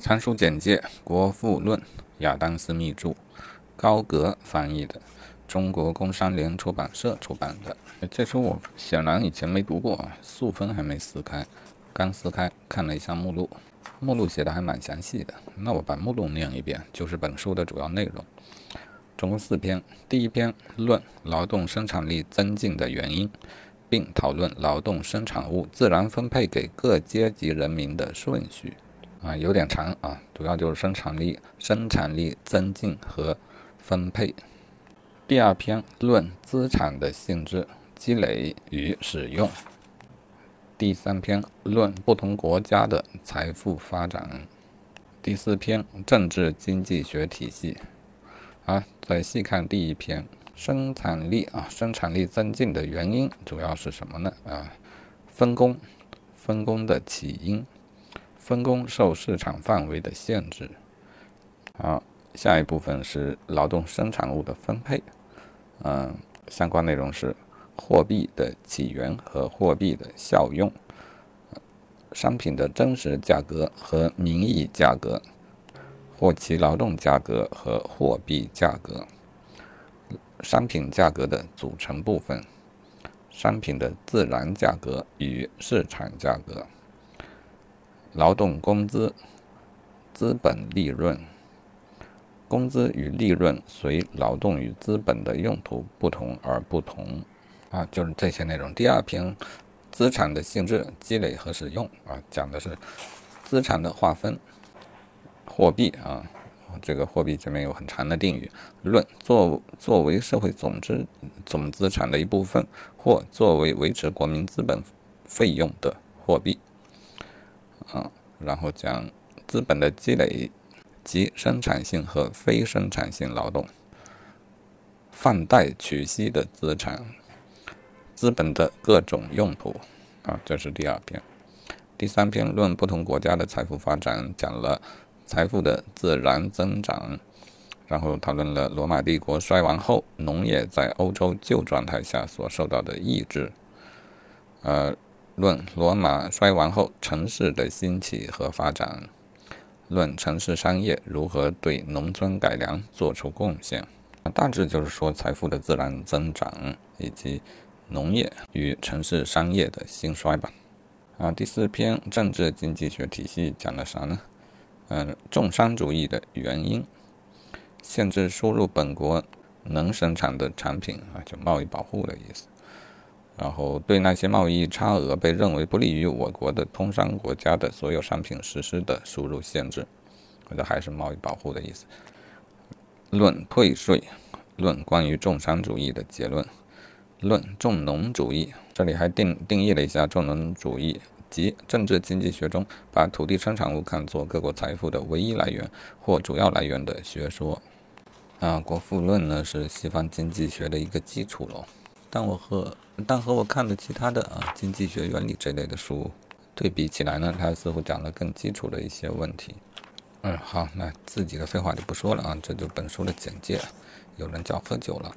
参书简介：《国富论》，亚当·斯密著，高格翻译的，中国工商联出版社出版的。这书我显然以前没读过，素分还没撕开，刚撕开看了一下目录，目录写的还蛮详细的。那我把目录念一遍，就是本书的主要内容。总共四篇，第一篇论劳动生产力增进的原因，并讨论劳动生产物自然分配给各阶级人民的顺序。啊，有点长啊，主要就是生产力、生产力增进和分配。第二篇论资产的性质、积累与使用。第三篇论不同国家的财富发展。第四篇政治经济学体系。啊，再细看第一篇生产力啊，生产力增进的原因主要是什么呢？啊，分工，分工的起因。分工受市场范围的限制。好，下一部分是劳动生产物的分配。嗯，相关内容是货币的起源和货币的效用，商品的真实价格和名义价格，或其劳动价格和货币价格，商品价格的组成部分，商品的自然价格与市场价格。劳动工资、资本利润、工资与利润随劳动与资本的用途不同而不同，啊，就是这些内容。第二篇，资产的性质、积累和使用，啊，讲的是资产的划分。货币啊，这个货币前面有很长的定语。论作作为社会总资总资产的一部分，或作为维持国民资本费用的货币。啊，然后讲资本的积累及生产性和非生产性劳动，放贷取息的资产，资本的各种用途。啊，这是第二篇。第三篇论不同国家的财富发展，讲了财富的自然增长，然后讨论了罗马帝国衰亡后农业在欧洲旧状态下所受到的抑制。呃。论罗马衰亡后城市的兴起和发展，论城市商业如何对农村改良做出贡献。大致就是说财富的自然增长以及农业与城市商业的兴衰吧。啊，第四篇政治经济学体系讲了啥呢？嗯，重商主义的原因，限制输入本国能生产的产品啊，就贸易保护的意思。然后对那些贸易差额被认为不利于我国的通商国家的所有商品实施的输入限制，或者还是贸易保护的意思。论退税，论关于重商主义的结论，论重农主义。这里还定定义了一下重农主义，即政治经济学中把土地生产物看作各国财富的唯一来源或主要来源的学说。啊，国富论呢是西方经济学的一个基础喽。但我和但和我看的其他的啊经济学原理这类的书对比起来呢，它似乎讲了更基础的一些问题。嗯，好，那自己的废话就不说了啊，这就本书的简介。有人叫喝酒了。